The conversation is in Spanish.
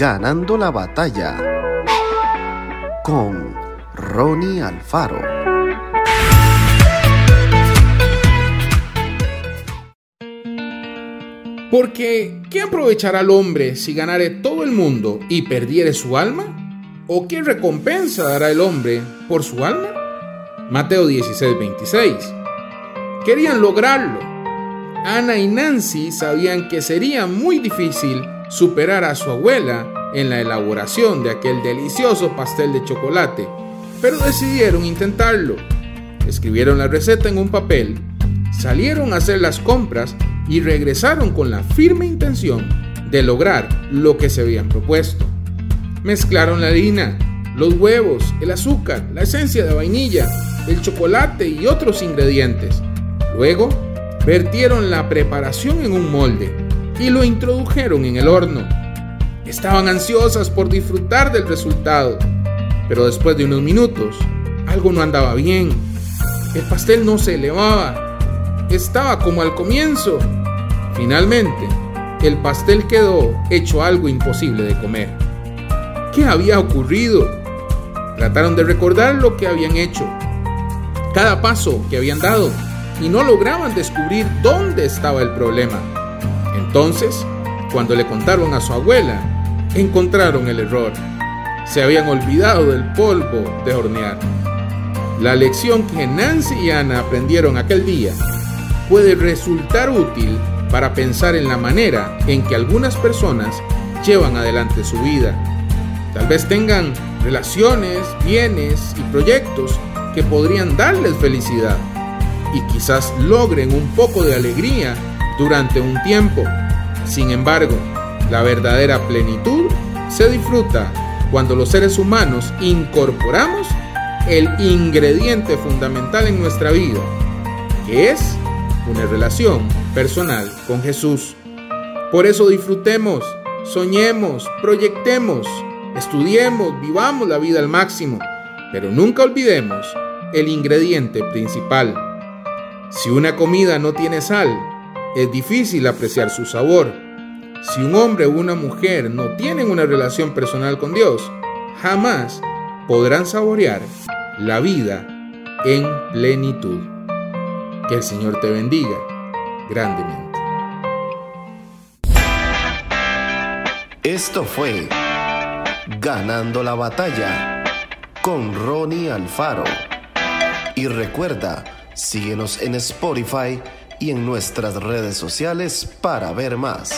Ganando la batalla con Ronnie Alfaro. Porque, ¿qué aprovechará el hombre si ganare todo el mundo y perdiere su alma? ¿O qué recompensa dará el hombre por su alma? Mateo 16, 26. Querían lograrlo. Ana y Nancy sabían que sería muy difícil superar a su abuela en la elaboración de aquel delicioso pastel de chocolate, pero decidieron intentarlo. Escribieron la receta en un papel, salieron a hacer las compras y regresaron con la firme intención de lograr lo que se habían propuesto. Mezclaron la harina, los huevos, el azúcar, la esencia de vainilla, el chocolate y otros ingredientes. Luego, vertieron la preparación en un molde y lo introdujeron en el horno. Estaban ansiosas por disfrutar del resultado, pero después de unos minutos, algo no andaba bien. El pastel no se elevaba. Estaba como al comienzo. Finalmente, el pastel quedó hecho algo imposible de comer. ¿Qué había ocurrido? Trataron de recordar lo que habían hecho, cada paso que habían dado, y no lograban descubrir dónde estaba el problema. Entonces, cuando le contaron a su abuela, encontraron el error. Se habían olvidado del polvo de hornear. La lección que Nancy y Ana aprendieron aquel día puede resultar útil para pensar en la manera en que algunas personas llevan adelante su vida. Tal vez tengan relaciones, bienes y proyectos que podrían darles felicidad y quizás logren un poco de alegría durante un tiempo. Sin embargo, la verdadera plenitud se disfruta cuando los seres humanos incorporamos el ingrediente fundamental en nuestra vida, que es una relación personal con Jesús. Por eso disfrutemos, soñemos, proyectemos, estudiemos, vivamos la vida al máximo, pero nunca olvidemos el ingrediente principal. Si una comida no tiene sal, es difícil apreciar su sabor. Si un hombre o una mujer no tienen una relación personal con Dios, jamás podrán saborear la vida en plenitud. Que el Señor te bendiga grandemente. Esto fue Ganando la batalla con Ronnie Alfaro. Y recuerda, síguenos en Spotify y en nuestras redes sociales para ver más.